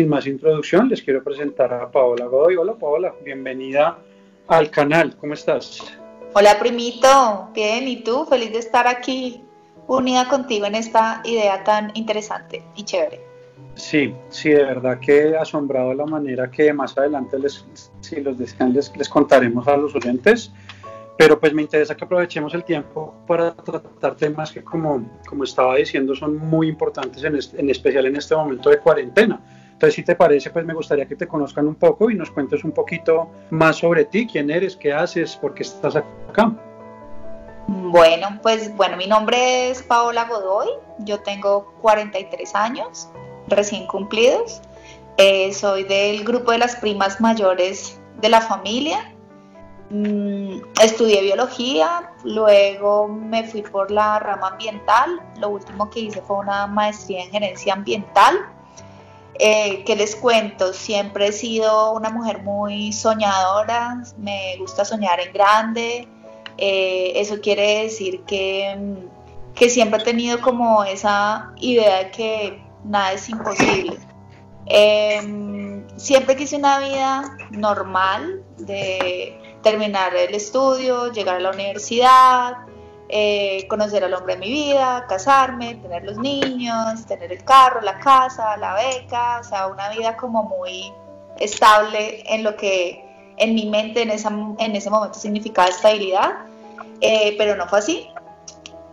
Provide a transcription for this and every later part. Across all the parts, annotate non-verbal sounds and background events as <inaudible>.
sin más introducción, les quiero presentar a Paola Godoy. Hola Paola, bienvenida al canal. ¿Cómo estás? Hola primito, bien, ¿y tú? Feliz de estar aquí unida contigo en esta idea tan interesante y chévere. Sí, sí, de verdad que asombrado la manera que más adelante, les, si los desean, les, les contaremos a los oyentes pero pues me interesa que aprovechemos el tiempo para tratar temas que como, como estaba diciendo son muy importantes en, en especial en este momento de cuarentena. Entonces, si te parece, pues me gustaría que te conozcan un poco y nos cuentes un poquito más sobre ti, quién eres, qué haces, por qué estás acá. Bueno, pues bueno, mi nombre es Paola Godoy, yo tengo 43 años recién cumplidos, eh, soy del grupo de las primas mayores de la familia, Mm, estudié biología, luego me fui por la rama ambiental, lo último que hice fue una maestría en gerencia ambiental. Eh, ¿Qué les cuento? Siempre he sido una mujer muy soñadora, me gusta soñar en grande, eh, eso quiere decir que, mm, que siempre he tenido como esa idea de que nada es imposible. Em, siempre quise una vida normal, de terminar el estudio, llegar a la universidad, eh, conocer al hombre de mi vida, casarme, tener los niños, tener el carro, la casa, la beca, o sea, una vida como muy estable en lo que en mi mente en, esa, en ese momento significaba estabilidad, eh, pero no fue así.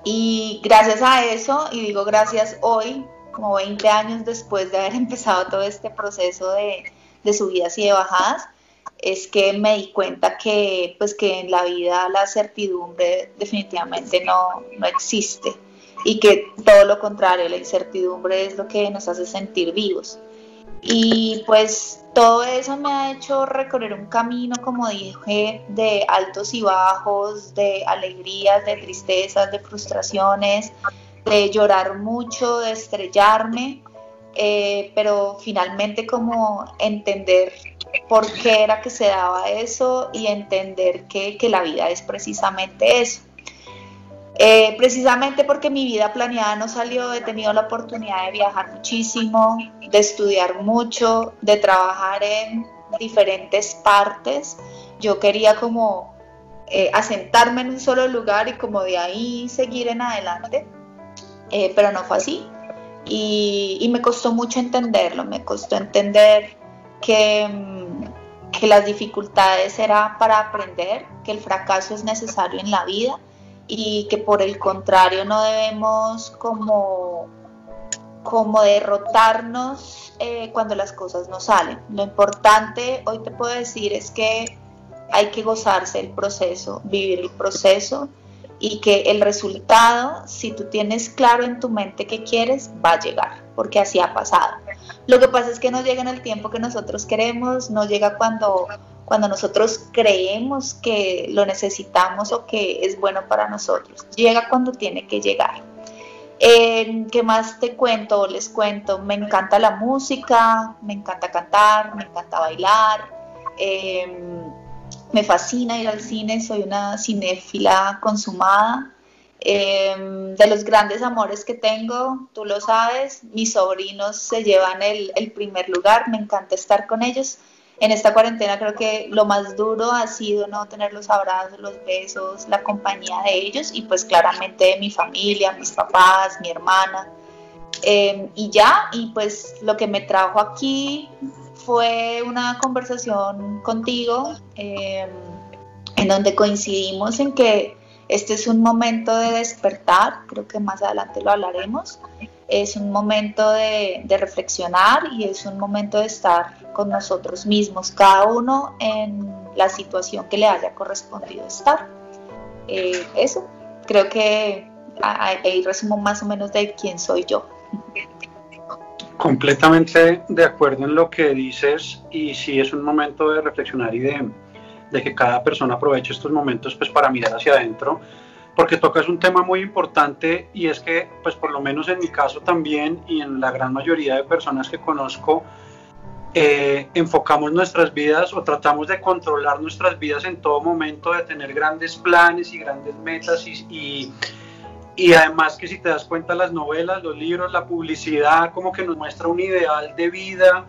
Y gracias a eso, y digo gracias hoy, como 20 años después de haber <laughs> empezado todo este proceso de, de subidas y de bajadas, es que me di cuenta que, pues, que en la vida la certidumbre definitivamente no, no existe y que todo lo contrario, la incertidumbre es lo que nos hace sentir vivos. Y pues todo eso me ha hecho recorrer un camino, como dije, de altos y bajos, de alegrías, de tristezas, de frustraciones, de llorar mucho, de estrellarme, eh, pero finalmente como entender por qué era que se daba eso y entender que, la vida es precisamente eso. Eh, precisamente porque mi vida planeada no salió, he tenido la oportunidad de viajar muchísimo, de estudiar mucho, de trabajar en diferentes partes. Yo quería como eh, asentarme en un solo lugar y como de ahí seguir en adelante, eh, pero no fue así. Y, y, me costó mucho entenderlo, me costó entender que, las dificultades eran para aprender, que el fracaso es necesario en la vida y que por el contrario no debemos como, como derrotarnos eh, cuando las cosas no salen. Lo importante hoy te puedo decir es que hay que gozarse el proceso, vivir el proceso y que el resultado, si tú tienes claro en tu mente que quieres, va a llegar, porque así ha pasado. Lo que pasa es que no llega en el tiempo que nosotros queremos, no llega cuando, cuando nosotros creemos que lo necesitamos o que es bueno para nosotros. Llega cuando tiene que llegar. ¿Qué más te cuento? Les cuento, me encanta la música, me encanta cantar, me encanta bailar, em, me fascina ir al cine, soy una cinéfila consumada. Em, de los grandes amores que tengo, tú lo sabes, mis sobrinos se llevan el, primer lugar, me encanta estar con ellos. En esta cuarentena creo que lo más duro ha sido no tener los abrazos, los besos, la compañía de ellos y pues claramente mi familia, mis papás, mi hermana. Em, y ya, y pues lo que me trajo aquí fue una conversación contigo em, en donde coincidimos en que este es un momento de despertar, creo que más adelante lo hablaremos. Es un momento de, reflexionar y es un momento de estar con nosotros mismos, cada uno en la situación que le haya correspondido estar. Eh, eso, creo que ahí resumo más o menos de quién soy yo. Completamente de acuerdo en lo que dices y sí es un momento de reflexionar y de, de que cada persona aproveche estos momentos pues para mirar hacia adentro, porque tocas un tema muy importante y es que pues por lo menos en mi caso también y en la gran mayoría de personas que conozco, eh, enfocamos nuestras vidas o tratamos de controlar nuestras vidas en todo momento, de tener grandes planes y grandes metas y, y, y además que si te das cuenta las novelas, los libros, la publicidad como que nos muestra un ideal de vida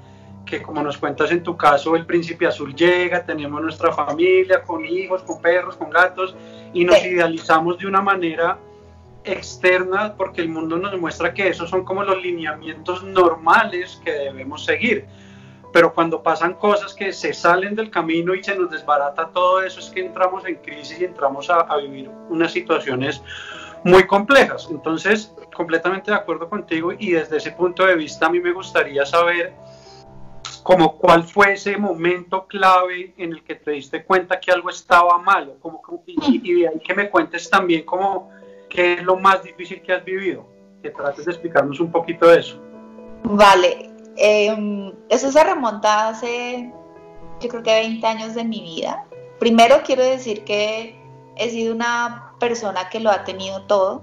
que como nos cuentas en tu caso, el príncipe azul llega, tenemos nuestra familia con hijos, con perros, con gatos, y nos idealizamos de una manera externa porque el mundo nos muestra que esos son como los lineamientos normales que debemos seguir. Pero cuando pasan cosas que se salen del camino y se nos desbarata todo eso, es que entramos en crisis y entramos a, a vivir unas situaciones muy complejas. Entonces, completamente de acuerdo contigo y desde ese punto de vista a mí me gustaría saber como cuál fue ese momento clave en el que te diste cuenta que algo estaba malo, y, de ahí que me cuentes también como qué es lo más difícil que has vivido, que trates de explicarnos un poquito de eso. Vale, em, eso se remonta hace yo creo que 20 años de mi vida. Primero quiero decir que he sido una persona que lo ha tenido todo,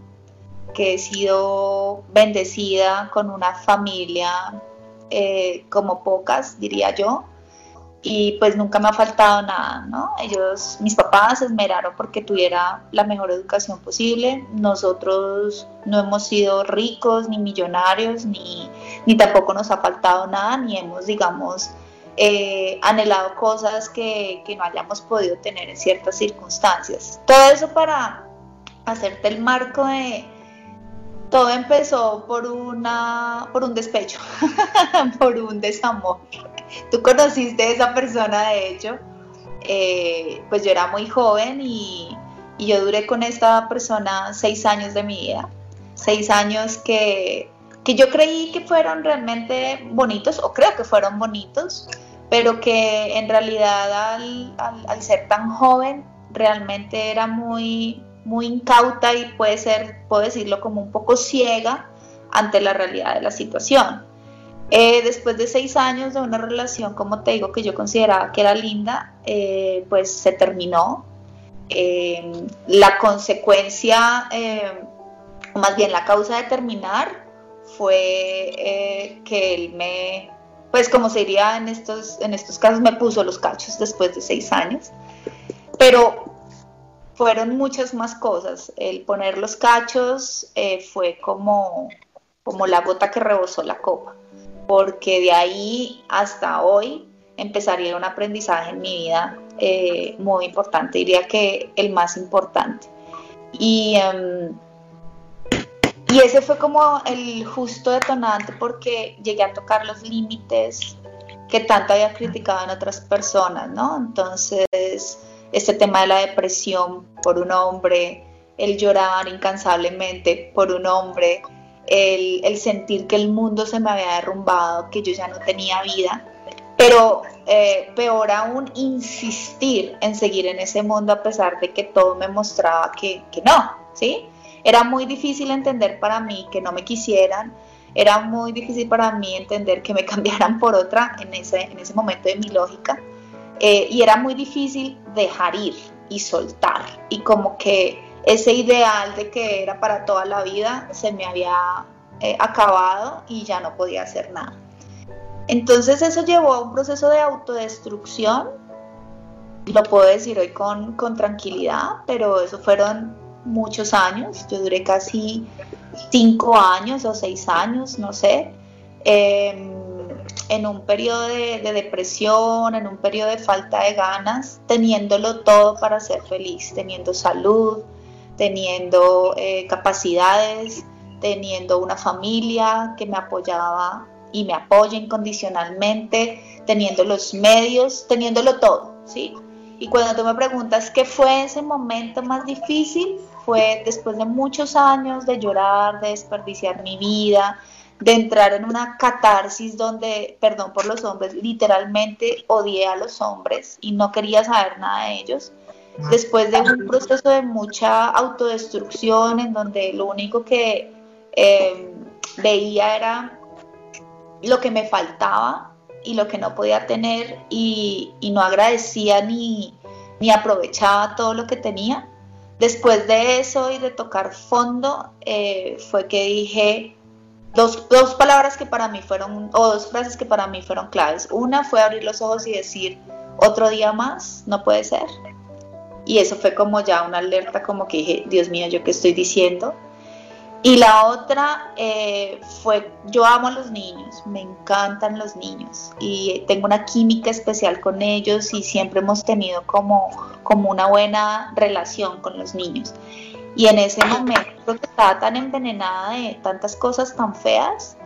que he sido bendecida con una familia eh, como pocas, diría yo, y pues nunca me ha faltado nada, ¿no? Ellos, mis papás se esmeraron porque tuviera la mejor educación posible, nosotros no hemos sido ricos ni millonarios, ni, ni tampoco nos ha faltado nada, ni hemos, digamos, eh, anhelado cosas que, que no hayamos podido tener en ciertas circunstancias. Todo eso para hacerte el marco de, todo empezó por una por un despecho, <laughs> por un desamor. Tú conociste a esa persona, de hecho. Eh, pues yo era muy joven y, yo duré con esta persona seis años de mi vida. Seis años que, yo creí que fueron realmente bonitos, o creo que fueron bonitos, pero que en realidad al, al ser tan joven realmente era muy, muy incauta y puede ser, puedo decirlo, como un poco ciega ante la realidad de la situación. Eh, después de seis años de una relación, como te digo, que yo consideraba que era linda, eh, pues se terminó. Eh, la consecuencia, o más bien la causa de terminar, fue que él me, pues como se diría en estos, en estos casos, me puso los cachos después de seis años. Pero fueron muchas más cosas. El poner los cachos eh, fue como, como la gota que rebosó la copa, porque de ahí hasta hoy empezaría un aprendizaje en mi vida eh, muy importante, diría que el más importante. Y, em, y ese fue como el justo detonante porque llegué a tocar los límites que tanto había criticado en otras personas, ¿no? Entonces este tema de la depresión por un hombre, el llorar incansablemente por un hombre, el, sentir que el mundo se me había derrumbado, que yo ya no tenía vida, pero eh, peor aún insistir en seguir en ese mundo a pesar de que todo me mostraba que, que no, ¿sí? Era muy difícil entender para mí que no me quisieran, era muy difícil para mí entender que me <laughs> cambiaran por otra en ese, en ese momento de mi lógica. Eh, y era muy difícil dejar ir y soltar. Y como que ese ideal de que era para toda la vida se me había eh, acabado y ya no podía hacer nada. Entonces eso llevó a un proceso de autodestrucción, lo puedo decir hoy con, con tranquilidad, pero eso fueron muchos años, yo duré casi cinco años o seis años, no sé. Eh, en un periodo de, depresión, en un periodo de falta de ganas, teniéndolo todo para ser feliz, teniendo salud, teniendo eh, capacidades, teniendo una familia que me apoyaba y me apoya incondicionalmente, teniendo los medios, teniéndolo todo, ¿sí? Y cuando tú me preguntas qué fue ese momento más difícil, fue después de muchos años de llorar, de desperdiciar mi vida, de entrar en una catarsis donde, perdón por los hombres, literalmente odié a los hombres y no quería saber nada de ellos. Después de un proceso de mucha autodestrucción en donde lo único que em, veía era lo que me faltaba y lo que no podía tener y, no agradecía ni, aprovechaba todo lo que tenía. Después de eso y de tocar fondo, eh, fue que dije, dos, dos palabras que para mí fueron, o dos frases que para mí fueron claves. Una fue abrir los ojos y decir, otro día más, no puede ser. Y eso fue como ya una alerta, como que dije, Dios mío, ¿yo qué estoy diciendo? Y la otra eh, fue, yo amo a los niños, me encantan los niños y tengo una química especial con ellos y siempre hemos tenido como, como una buena relación con los niños. Y en ese momento estaba tan envenenada de tantas cosas tan feas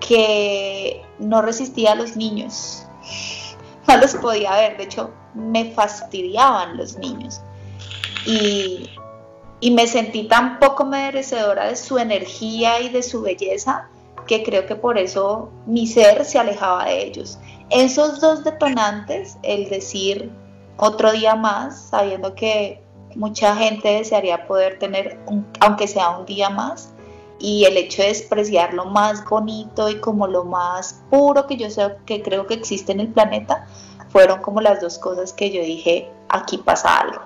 que no resistía a los niños. <laughs> No los podía ver, de hecho me fastidiaban los niños. Y, y me sentí tan poco merecedora de su energía y de su belleza que creo que por eso mi ser se alejaba de ellos. Esos dos detonantes, el decir otro día más, sabiendo que mucha gente desearía poder tener, aunque sea un día más, y el hecho de despreciar lo más bonito y como lo más puro que yo sé que creo que existe en el planeta, fueron como las dos cosas que yo dije, aquí pasa algo.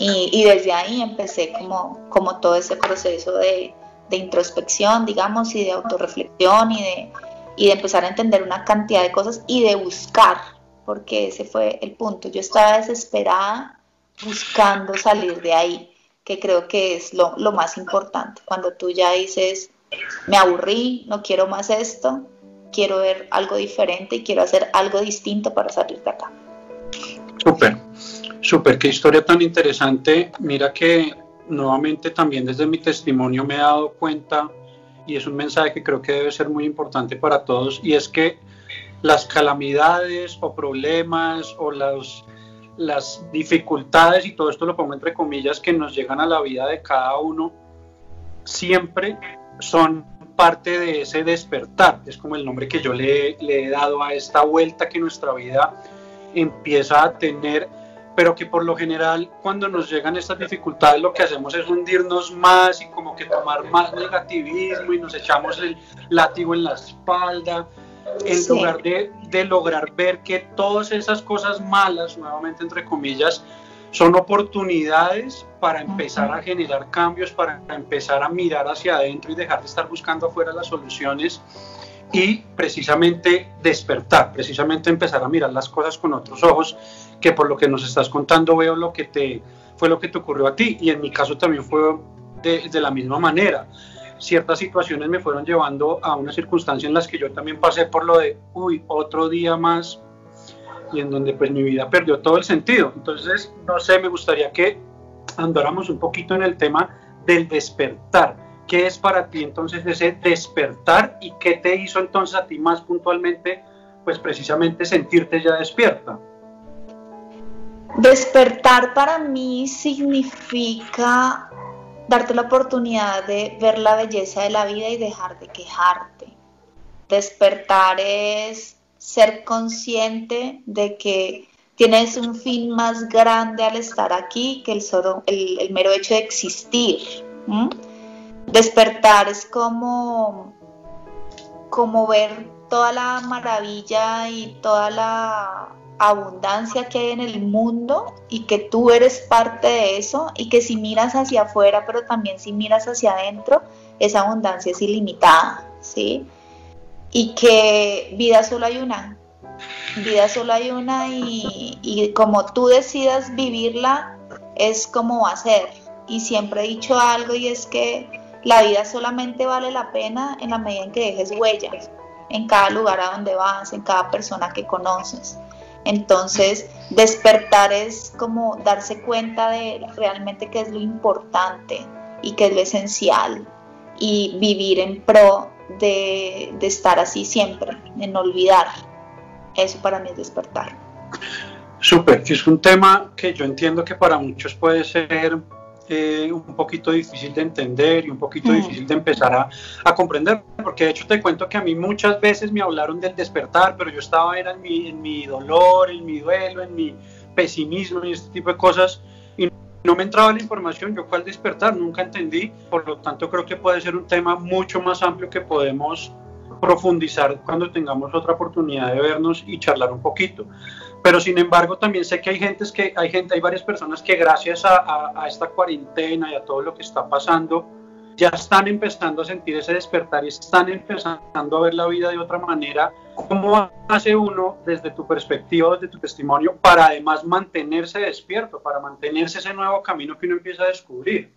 Y, desde ahí empecé como, como todo ese proceso de, introspección, digamos, y de autorreflexión y de, y de empezar a entender una cantidad de cosas y de buscar, porque ese fue el punto. Yo estaba desesperada buscando salir de ahí, que creo que es lo, lo más importante. Cuando tú ya dices, me aburrí, no quiero más esto, quiero ver algo diferente y quiero hacer algo distinto para salir de acá. Súper. Súper, qué historia tan interesante. Mira que nuevamente también desde mi testimonio me he dado cuenta y es un mensaje que creo que debe ser muy importante para todos y es que las calamidades o problemas o las, las dificultades y todo esto lo pongo entre comillas que nos llegan a la vida de cada uno siempre son parte de ese despertar, es como el nombre que yo le, he dado a esta vuelta que nuestra vida empieza a tener pero que por lo general cuando nos llegan estas dificultades lo que hacemos es hundirnos más y como que tomar más negativismo y nos echamos el látigo en la espalda, en lugar de, de lograr ver que todas esas cosas malas, nuevamente entre comillas, son oportunidades para empezar a generar cambios, para empezar a mirar hacia adentro y dejar de estar buscando afuera las soluciones y precisamente despertar, precisamente empezar a mirar las cosas con otros ojos, que por lo que nos estás contando veo lo que te fue lo que te ocurrió a ti y en mi caso también fue de, de la misma manera. Ciertas situaciones me fueron llevando a una circunstancia en las que yo también pasé por lo de, uy, otro día más y en donde pues mi vida perdió todo el sentido. Entonces, no sé, me gustaría que andáramos un poquito en el tema del despertar ¿Qué es para ti entonces ese despertar y qué te hizo entonces a ti más puntualmente, pues precisamente sentirte ya despierta? Despertar para mí significa darte la oportunidad de ver la belleza de la vida y dejar de quejarte. Despertar es ser consciente de que tienes un fin más grande al estar aquí que el, solo, el, mero hecho de existir. Despertar es como, como ver toda la maravilla y toda la abundancia que hay en el mundo y que tú eres parte de eso y que si miras hacia afuera, pero también si miras hacia adentro, esa abundancia es ilimitada, ¿sí? Y que vida solo hay una, vida solo hay una y, y como tú decidas vivirla, es como va a ser. Y siempre he dicho algo y es que la vida solamente vale la pena en la medida en que dejes huellas en cada lugar a donde vas, en cada persona que conoces. Entonces, despertar es como darse cuenta de realmente qué es lo importante y qué es lo esencial y vivir en pro de, de estar así siempre, en olvidar. Eso para mí es despertar. Súper, es un tema que yo entiendo que para muchos puede ser eh, un poquito difícil de entender y un poquito difícil de empezar a, a, comprender, porque de hecho te cuento que a mí muchas veces me hablaron del despertar, pero yo estaba era en mi, en mi dolor, en mi duelo, en mi pesimismo y este tipo de cosas, y no me entraba la información, yo cuál despertar, nunca entendí, por lo tanto creo que puede ser un tema mucho más amplio que podemos profundizar cuando tengamos otra oportunidad de vernos y charlar un poquito. Pero sin embargo, también sé que hay gente, que hay gente, hay varias personas que gracias a, a, esta cuarentena y a todo lo que está pasando, ya están empezando a sentir ese despertar y están empezando a ver la vida de otra manera. ¿Cómo hace uno, desde tu perspectiva, desde tu testimonio, para además mantenerse despierto, para mantenerse ese nuevo camino que uno empieza a descubrir?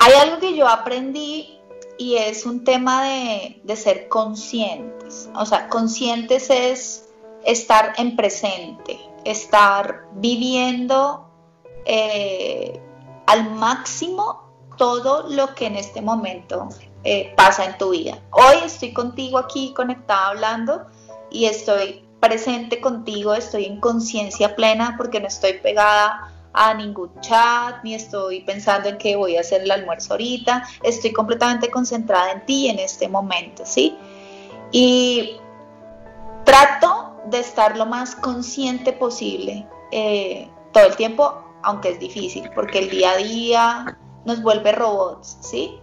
Hay algo que yo aprendí y es un tema de, ser conscientes. O sea, conscientes es estar en presente, estar viviendo eh, al máximo todo lo que en este momento eh, pasa en tu vida. Hoy estoy contigo aquí conectada hablando y estoy presente contigo, estoy en conciencia plena porque no estoy pegada a ningún chat, ni estoy pensando en qué voy a hacer el almuerzo ahorita, estoy completamente concentrada en ti en este momento, ¿sí? Y trato de estar lo más consciente posible eh, todo el tiempo, aunque es difícil, porque el día a día nos vuelve robots, ¿sí?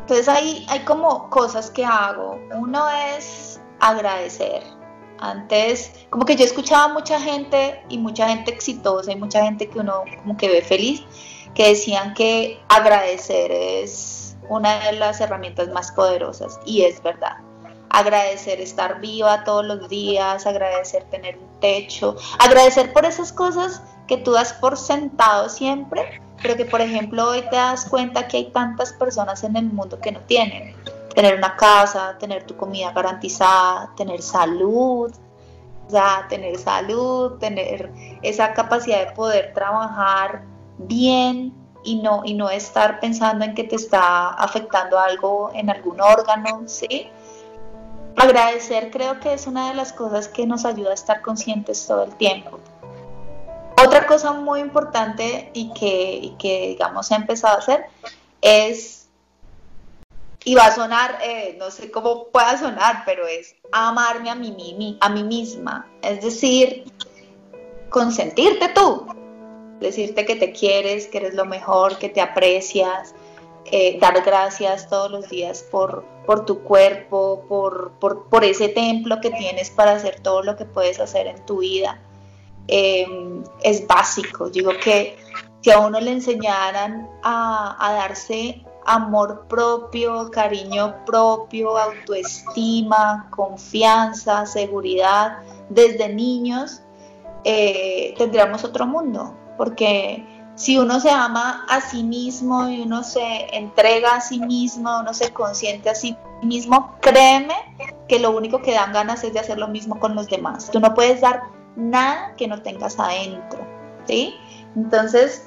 Entonces hay, hay como cosas que hago. Uno es agradecer, antes, como que yo escuchaba mucha gente y mucha gente exitosa y mucha gente que uno como que ve feliz, que decían que agradecer es una de las herramientas más poderosas y es verdad. Agradecer estar viva todos los días, agradecer tener un techo, agradecer por esas cosas que tú das por sentado siempre, pero que por ejemplo hoy te das cuenta que hay tantas personas en el mundo que no tienen tener una casa, tener tu comida garantizada, tener salud, o tener salud, tener esa capacidad de poder trabajar bien y no, y no estar pensando en que te está afectando algo en algún órgano, ¿sí? Agradecer creo que es una de las cosas que nos ayuda a estar conscientes todo el tiempo. Otra cosa muy importante y que, digamos, he empezado a hacer es y va a sonar, eh, no sé cómo pueda sonar, pero es amarme a mí, a mí misma. Es decir, consentirte tú, decirte que te quieres, que eres lo mejor, que te aprecias, eh, dar gracias todos los días por, por tu cuerpo, por, por, ese templo que tienes para hacer todo lo que puedes hacer en tu vida. Em, es básico. Digo que si a uno le enseñaran a, a darse amor propio, cariño propio, autoestima, confianza, seguridad, desde niños, eh, tendríamos otro mundo, porque si uno se ama a sí mismo y uno se entrega a sí mismo, uno se consiente a sí mismo, créeme que lo único que dan ganas es de hacer lo mismo con los demás. Tú no puedes dar nada que no tengas adentro, ¿sí? Entonces,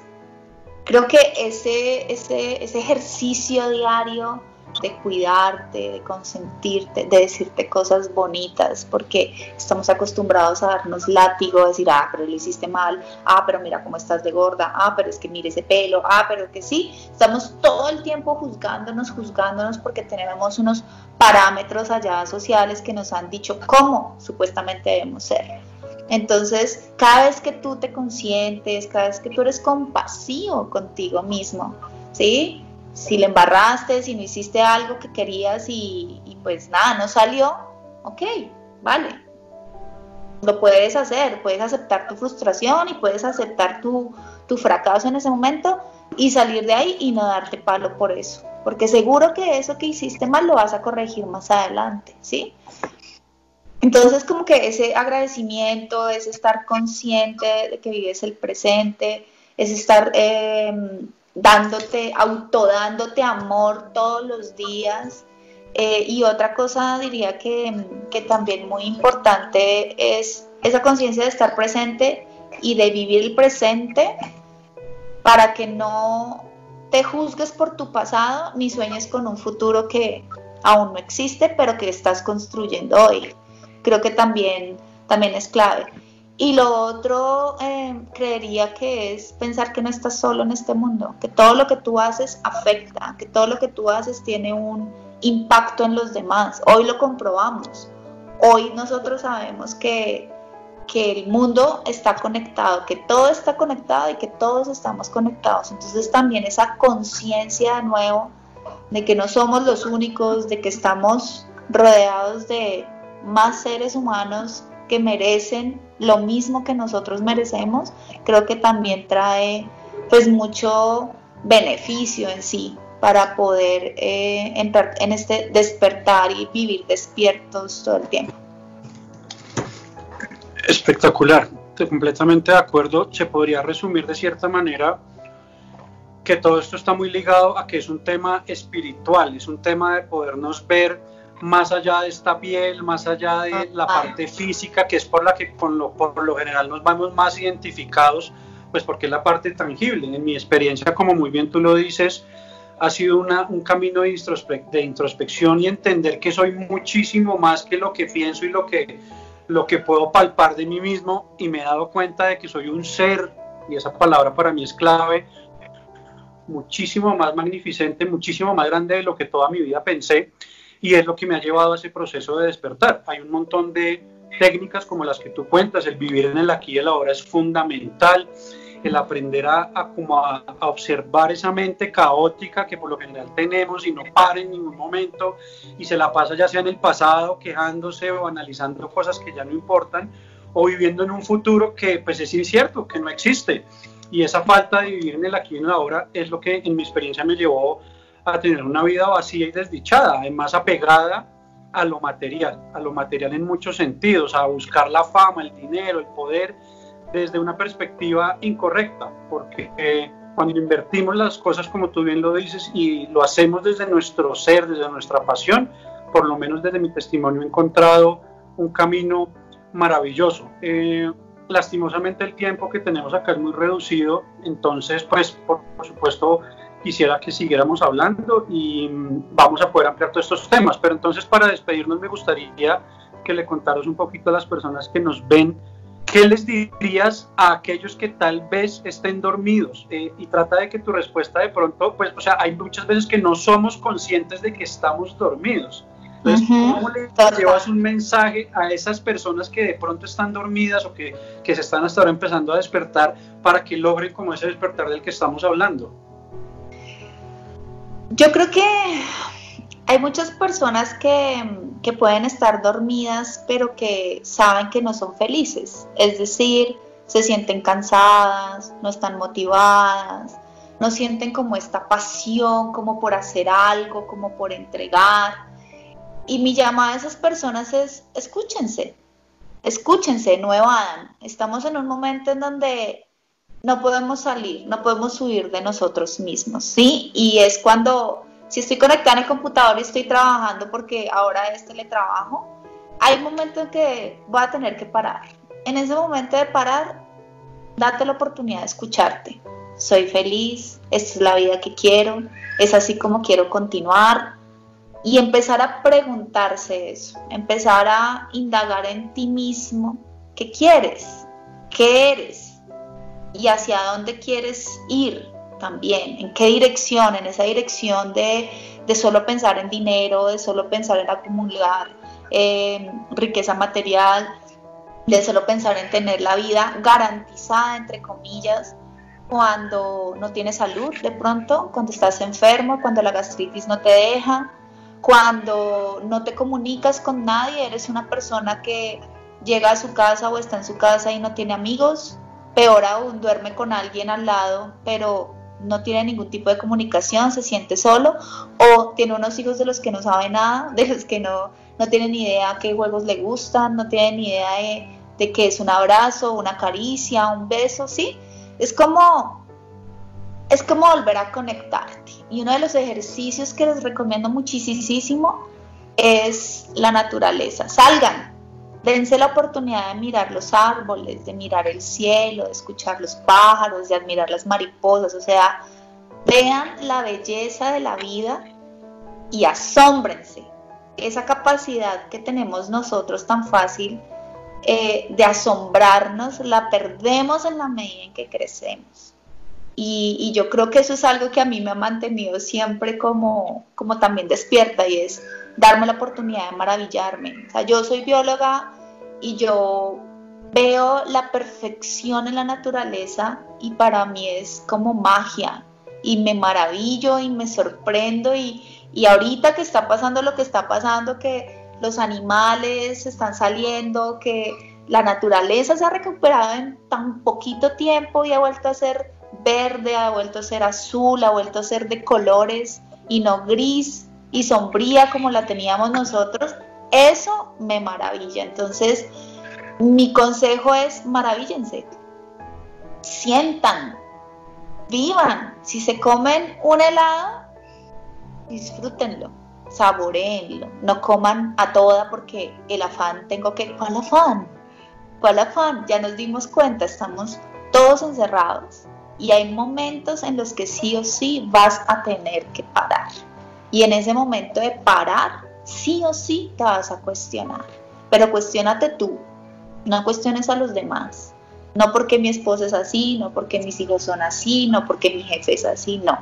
creo que ese, ese, ese ejercicio diario de cuidarte, de consentirte, de decirte cosas bonitas, porque estamos acostumbrados a darnos látigo, a decir, ah, pero lo hiciste mal, ah, pero mira cómo estás de gorda, ah, pero es que mire ese pelo, ah, pero que sí, estamos todo el tiempo juzgándonos, juzgándonos porque tenemos unos parámetros allá sociales que nos han dicho cómo supuestamente debemos ser. Entonces, cada vez que tú te consientes, cada vez que tú eres compasivo contigo mismo, ¿sí? Si le embarraste, si no hiciste algo que querías y, pues nada, no salió, ok, vale. Lo puedes hacer, puedes aceptar tu frustración y puedes aceptar tu, tu fracaso en ese momento y salir de ahí y no darte palo por eso. Porque seguro que eso que hiciste mal lo vas a corregir más adelante, ¿sí? Entonces, como que ese agradecimiento, es estar consciente de que vives el presente, es estar em, dándote, autodándote amor todos los días. Eh, y otra cosa diría que, que también muy importante es esa conciencia de estar presente y de vivir el presente para que no te juzgues por tu pasado ni sueñes con un futuro que aún no existe, pero que estás construyendo hoy creo que también, también es clave. Y lo otro, eh, creería que es pensar que no estás solo en este mundo, que todo lo que tú haces afecta, que todo lo que tú haces tiene un impacto en los demás. Hoy lo comprobamos. Hoy nosotros sabemos que, que el mundo está conectado, que todo está conectado y que todos estamos conectados. Entonces también esa conciencia de nuevo de que no somos los únicos, de que estamos rodeados de más seres humanos que merecen lo mismo que nosotros merecemos, creo que también trae pues mucho beneficio en sí para poder eh, entrar en este despertar y vivir despiertos todo el tiempo. Espectacular, estoy completamente de acuerdo. Se podría resumir de cierta manera que todo esto está muy ligado a que es un tema espiritual, es un tema de podernos ver más allá de esta piel, más allá de la parte física, que es por la que con lo, por lo general nos vamos más identificados, pues porque es la parte tangible. En mi experiencia, como muy bien tú lo dices, ha sido una, un camino de, de, introspección y entender que soy muchísimo más que lo que pienso y lo que, lo que puedo palpar de mí mismo y me he dado cuenta de que soy un ser, y esa palabra para mí es clave, muchísimo más magnificente, muchísimo más grande de lo que toda mi vida pensé y es lo que me ha llevado a ese proceso de despertar. Hay un montón de técnicas como las que tú cuentas, el vivir en el aquí y el ahora es fundamental, el aprender a, como a, observar esa mente caótica que por lo general tenemos y no para en ningún momento y se la pasa ya sea en el pasado quejándose o analizando cosas que ya no importan o viviendo en un futuro que pues es incierto, que no existe. Y esa falta de vivir en el aquí y en el ahora es lo que en mi experiencia me llevó a tener una vida vacía y desdichada, además apegada a lo material, a lo material en muchos sentidos, a buscar la fama, el dinero, el poder, desde una perspectiva incorrecta, porque eh, cuando invertimos las cosas como tú bien lo dices y lo hacemos desde nuestro ser, desde nuestra pasión, por lo menos desde mi testimonio he encontrado un camino maravilloso. Eh, lastimosamente el tiempo que tenemos acá es muy reducido, entonces pues por, por supuesto quisiera que siguiéramos hablando y mm, vamos a poder ampliar todos estos temas. Pero entonces para despedirnos me gustaría que le contaras un poquito a las personas que nos ven, ¿qué les dirías a aquellos que tal vez estén dormidos? Eh, y trata de que tu respuesta de pronto, pues, o sea, hay muchas veces que no somos conscientes de que estamos dormidos. Entonces, ¿cómo le llevas un mensaje a esas personas que de pronto están dormidas o que, que se están hasta ahora empezando a despertar para que logren como ese despertar del que estamos hablando? Yo creo que hay muchas personas que, pueden estar dormidas, pero que saben que no son felices. Es decir, se sienten cansadas, no están motivadas, no sienten como esta pasión, como por hacer algo, como por entregar. Y mi llamada a esas personas es, escúchense, escúchense, no evadan. Estamos en un momento en donde no podemos salir, no podemos huir de nosotros mismos, ¿sí? Y es cuando, si estoy conectada en el computador y estoy trabajando porque ahora es teletrabajo, hay un momento en que voy a tener que parar. En ese momento de parar, date la oportunidad de escucharte. Soy feliz, esta es la vida que quiero, es así como quiero continuar. Y empezar a preguntarse eso, empezar a indagar en ti mismo, ¿qué quieres? ¿Qué eres? Y hacia dónde quieres ir también, en qué dirección, en esa dirección de, solo pensar en dinero, de solo pensar en acumular riqueza material, de solo pensar en tener la vida garantizada, entre comillas, cuando no tienes salud de pronto, cuando estás enfermo, cuando la gastritis no te deja, cuando no te comunicas con nadie, eres una persona que llega a su casa o está en su casa y no tiene amigos, Peor aún, duerme con alguien al lado, pero no tiene ningún tipo de comunicación, se siente solo, o tiene unos hijos de los que no sabe nada, <laughs> de los que no, no tienen ni idea qué juegos le gustan, no tienen ni idea de, de qué es un abrazo, una caricia, un beso, ¿sí? Es como, es como volver a conectarte. Y uno de los ejercicios que les recomiendo muchísimo es la naturaleza. Salgan, Dense la oportunidad de mirar los árboles, de mirar el cielo, de escuchar los pájaros, de admirar las mariposas, o sea, vean la belleza de la vida y asómbrense. Esa capacidad que tenemos nosotros tan fácil eh, de asombrarnos, la perdemos en la medida en que crecemos. Y, yo creo que eso es algo que a mí me ha mantenido siempre como, como también despierta y es darme la oportunidad de maravillarme. O sea, yo soy bióloga y yo veo la perfección en la naturaleza y para mí es como magia y me maravillo y me sorprendo y, y ahorita que está pasando lo que está pasando, que los animales están saliendo, que la naturaleza se ha recuperado en tan poquito tiempo y ha vuelto a ser verde, ha vuelto a ser azul, ha vuelto a ser de colores y no gris y sombría como la teníamos nosotros, eso me maravilla. Entonces, mi consejo es maravíllense, sientan, vivan. Si se comen un helado, disfrútenlo, saboreenlo. No coman a toda porque el afán, tengo que... ¿Cuál afán? ¿Cuál afán? Ya nos dimos cuenta, estamos todos encerrados y hay momentos en los que sí o sí vas a tener que parar. Y en ese momento de parar, sí o sí te vas a cuestionar. Pero cuestionate tú, no cuestiones a los demás. No porque mi esposa es así, no porque mis hijos son así, no porque mi jefe es así, no.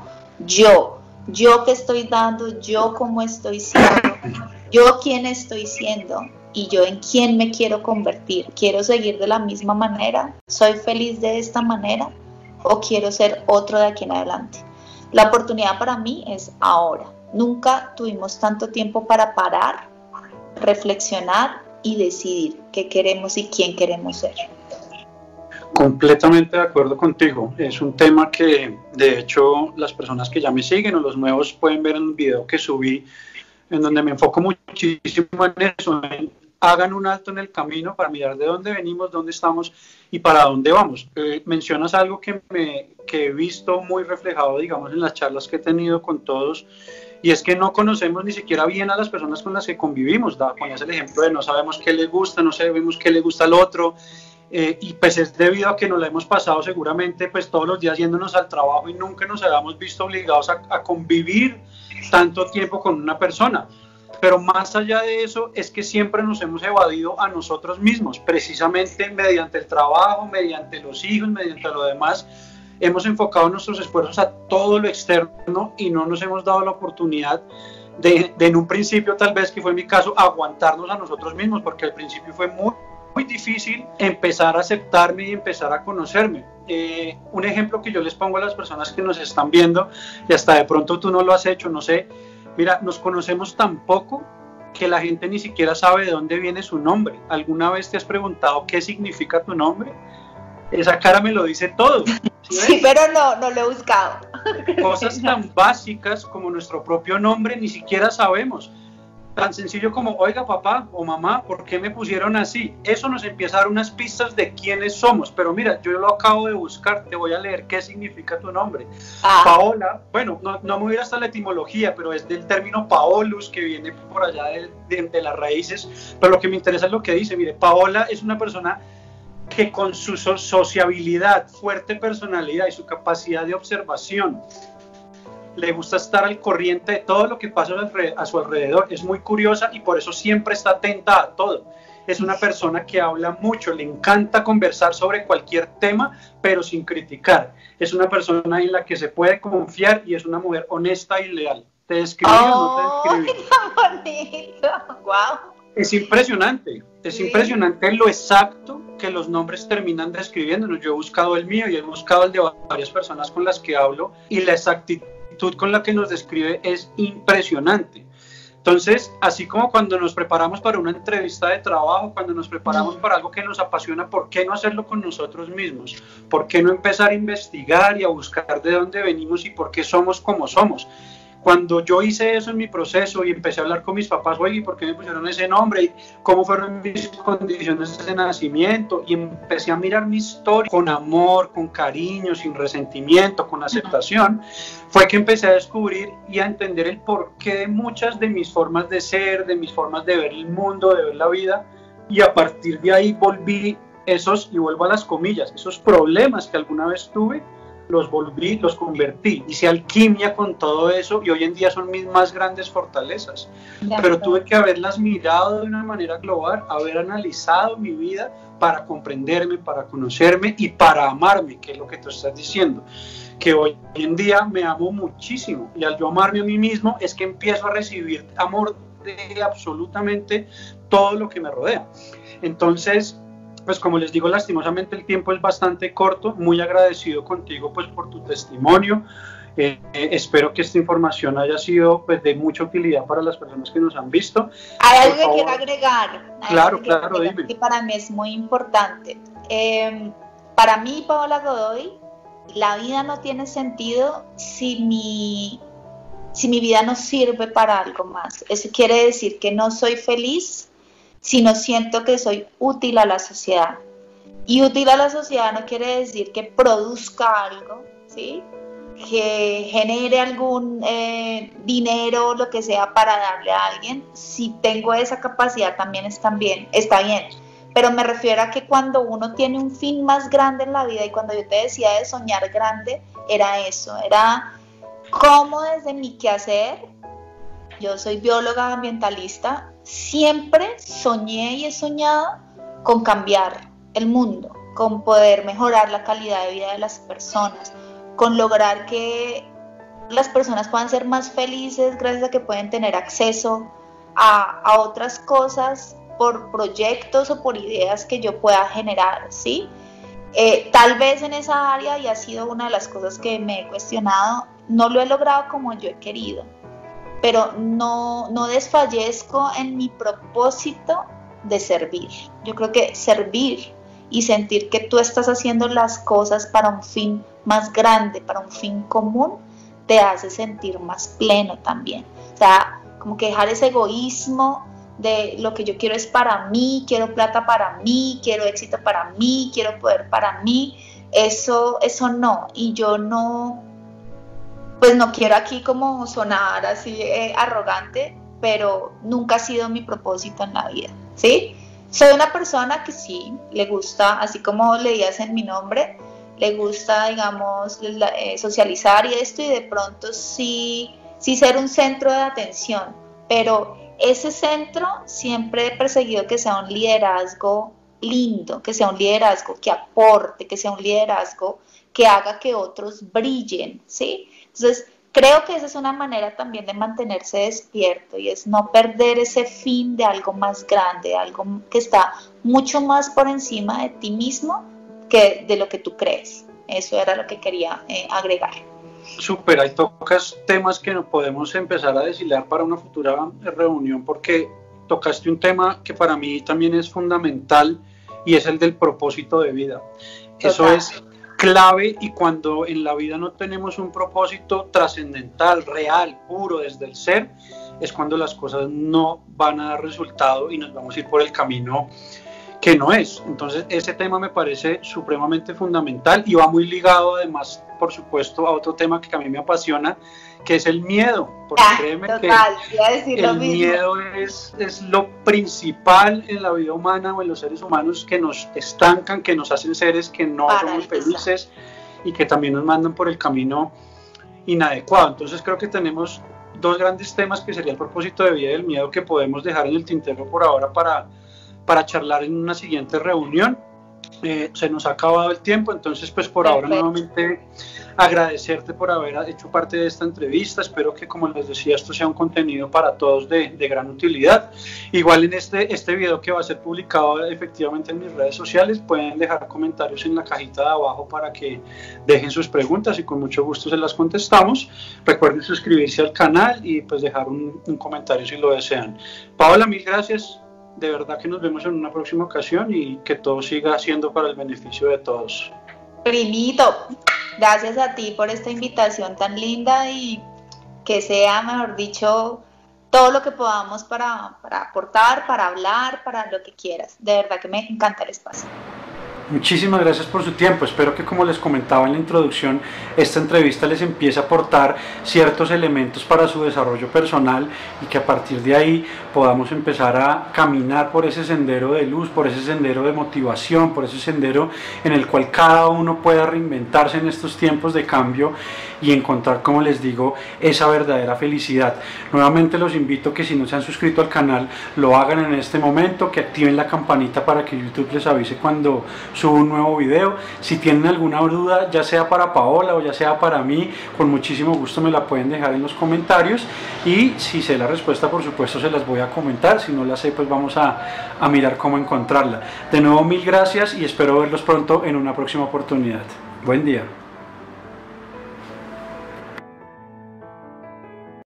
Yo, yo que estoy dando, yo cómo estoy siendo, yo quién estoy siendo y yo en quién me quiero convertir. ¿Quiero seguir de la misma manera? ¿Soy feliz de esta manera? ¿O quiero ser otro de aquí en adelante? La oportunidad para mí es ahora. Nunca tuvimos tanto tiempo para parar, reflexionar y decidir qué queremos y quién queremos ser. Completamente de acuerdo contigo. Es un tema que, de hecho, las personas que ya me siguen o los nuevos pueden ver en un video que subí, en donde me enfoco muchísimo en eso, hagan un alto en el camino para mirar de dónde venimos, dónde estamos y para dónde vamos. Eh, mencionas algo que, me, que he visto muy reflejado, digamos, en las charlas que he tenido con todos y es que no conocemos ni siquiera bien a las personas con las que convivimos. Da, ponías el ejemplo de no sabemos qué les gusta, no sabemos qué le gusta al otro, eh, y pues es debido a que nos la hemos pasado seguramente pues todos los días yéndonos al trabajo y nunca nos habíamos visto obligados a, a convivir tanto tiempo con una persona. Pero más allá de eso es que siempre nos hemos evadido a nosotros mismos, precisamente mediante el trabajo, mediante los hijos, mediante lo demás hemos enfocado nuestros esfuerzos a todo lo externo y no nos hemos dado la oportunidad de, en un principio, tal vez que fue mi caso, aguantarnos a nosotros mismos, porque al principio fue muy, muy difícil empezar a aceptarme y empezar a conocerme. Eh, un ejemplo que yo les pongo a las personas que nos están viendo, y hasta de pronto tú no lo has hecho, no sé, mira, nos conocemos tan poco que la gente ni siquiera sabe de dónde viene su nombre. ¿Alguna vez te has preguntado qué significa tu nombre? Esa cara me lo dice todo. ¿sí, pero no, no lo he buscado. <laughs> Cosas tan básicas como nuestro propio nombre ni siquiera sabemos. Tan sencillo como, oiga papá o mamá, ¿por qué me pusieron así? Eso nos empieza a dar unas pistas de quiénes somos. Pero mira, yo lo acabo de buscar, te voy a leer qué significa tu nombre. Ah. Paola, bueno, no, no me voy hasta la etimología, pero es del término paolus, que viene por allá de, de las raíces. Pero lo que me interesa es lo que dice. Mire, Paola es una persona que con su sociabilidad, fuerte personalidad y su capacidad de observación, le gusta estar al corriente de todo lo que pasa a su alrededor. Es muy curiosa y por eso siempre está atenta a todo. Es una persona que habla mucho, le encanta conversar sobre cualquier tema, pero sin criticar. Es una persona en la que se puede confiar y es una mujer honesta y leal. ¿Te describí o no te describí? bonito! <laughs> ¡Wow! Es impresionante, es impresionante lo exacto que los nombres terminan describiéndonos. Yo he buscado el mío y he buscado el de varias personas con las que hablo y la exactitud con la que nos describe es impresionante. Entonces, así como cuando nos preparamos para una entrevista de trabajo, cuando nos preparamos para algo que nos apasiona, ¿por qué no hacerlo con nosotros mismos? ¿Por qué no empezar a investigar y a buscar de dónde venimos y por qué somos como somos? Cuando yo hice eso en mi proceso y empecé a hablar con mis papás, oye, ¿por qué me pusieron ese nombre? ¿Cómo fueron mis condiciones de nacimiento? Y empecé a mirar mi historia con amor, con cariño, sin resentimiento, con aceptación. Fue que empecé a descubrir y a entender el porqué de muchas de mis formas de ser, de mis formas de ver el mundo, de ver la vida. Y a partir de ahí volví esos, y vuelvo a las comillas, esos problemas que alguna vez tuve los volví, los convertí, hice alquimia con todo eso y hoy en día son mis más grandes fortalezas. Pero tuve que haberlas mirado de una manera global, haber analizado mi vida para comprenderme, para conocerme y para amarme, que es lo que tú estás diciendo. Que hoy en día me amo muchísimo y al yo amarme a mí mismo es que empiezo a recibir amor de absolutamente todo lo que me rodea. Entonces, pues como les digo, lastimosamente el tiempo es bastante corto, muy agradecido contigo pues por tu testimonio. Eh, eh, espero que esta información haya sido pues, de mucha utilidad para las personas que nos han visto. Hay algo que quiero agregar. claro, claro, dime. Que para mí es muy importante. Em, para mí, Paola Godoy, la vida no tiene sentido si mi, si mi vida no sirve para algo más. Eso quiere decir que no soy feliz sino siento que soy útil a la sociedad. Y útil a la sociedad no quiere decir que produzca algo, ¿sí? que genere algún eh, dinero, lo que sea, para darle a alguien, si tengo esa capacidad también está bien, está bien. Pero me refiero a que cuando uno tiene un fin más grande en la vida, y cuando yo te decía de soñar grande, era eso, era cómo desde mi quehacer, yo soy bióloga ambientalista, siempre soñé y he soñado con cambiar el mundo, con poder mejorar la calidad de vida de las personas, con lograr que las personas puedan ser más felices gracias a que pueden tener acceso a, otras cosas por proyectos o por ideas que yo pueda generar, ¿sí? Eh, tal vez en esa área, y ha sido una de las cosas que me he cuestionado, no lo he logrado como yo he querido, pero no, no desfallezco en mi propósito de servir. Yo creo que servir y sentir que tú estás haciendo las cosas para un fin más grande, para un fin común, te hace sentir más pleno también. O sea, como que dejar ese egoísmo de lo que yo quiero es para mí, quiero plata para mí, quiero éxito para mí, quiero poder para mí, eso, eso no. Y yo no, pues no quiero aquí como sonar así eh, arrogante, pero nunca ha sido mi propósito en la vida, ¿sí? Soy una persona que sí, le gusta, así como leías en mi nombre, le gusta, digamos, eh, socializar y esto, y de pronto sí, sí ser un centro de atención, pero ese centro siempre he perseguido que sea un liderazgo lindo, que sea un liderazgo que aporte, que sea un liderazgo que haga que otros brillen, ¿sí? Entonces, creo que esa es una manera también de mantenerse despierto y es no perder ese fin de algo más grande, algo que está mucho más por encima de ti mismo que de lo que tú crees. Eso era lo que quería eh, agregar. Súper, hay tocas temas que no podemos empezar a deshilar para una futura reunión porque tocaste un tema que para mí también es fundamental y es el del propósito de vida. Eso es clave y cuando en la vida no tenemos un propósito trascendental, real, puro desde el ser, es cuando las cosas no van a dar resultado y nos vamos a ir por el camino que no es. Entonces, ese tema me parece supremamente fundamental y va muy ligado además, por supuesto, a otro tema que a mí me apasiona, que es el miedo. Porque ah, créeme que el miedo es, es, lo principal en la vida humana o en los seres humanos que nos estancan, que nos hacen seres que no somos felices y que también nos mandan por el camino inadecuado. Entonces, creo que tenemos dos grandes temas que sería el propósito de vida y el miedo que podemos dejar en el tintero por ahora para para charlar en una siguiente reunión. Eh, se nos ha acabado el tiempo, entonces pues por ahora nuevamente agradecerte por haber hecho parte de esta entrevista. Espero que como les decía esto sea un contenido para todos de, de, gran utilidad. Igual en este, este video que va a ser publicado efectivamente en mis redes sociales pueden dejar comentarios en la cajita de abajo para que dejen sus preguntas y con mucho gusto se las contestamos. Recuerden suscribirse al canal y pues dejar un, un comentario si lo desean. Paola, mil gracias de verdad que nos vemos en una próxima ocasión y que todo siga siendo para el beneficio de todos. Primito, gracias a ti por esta invitación tan linda y que sea, mejor dicho, todo lo que podamos para, para aportar, para hablar, para lo que quieras. De verdad que me encanta el espacio. Muchísimas gracias por su tiempo. Espero que como les comentaba en la introducción, esta entrevista les empiece a aportar ciertos elementos para su desarrollo personal y que a partir de ahí podamos empezar a caminar por ese sendero de luz, por ese sendero de motivación, por ese sendero en el cual cada uno pueda reinventarse en estos tiempos de cambio y encontrar, como les digo, esa verdadera felicidad. Nuevamente los invito que si no se han suscrito al canal, lo hagan en este momento, que activen la campanita para que YouTube les avise cuando subo un nuevo video. Si tienen alguna duda, ya sea para Paola o ya sea para mí, con muchísimo gusto me la pueden dejar en los comentarios y si sé la respuesta, por supuesto, se las voy a comentar. Si no la sé, pues vamos a, a mirar cómo encontrarla. De nuevo, mil gracias y espero verlos pronto en una próxima oportunidad. Buen día.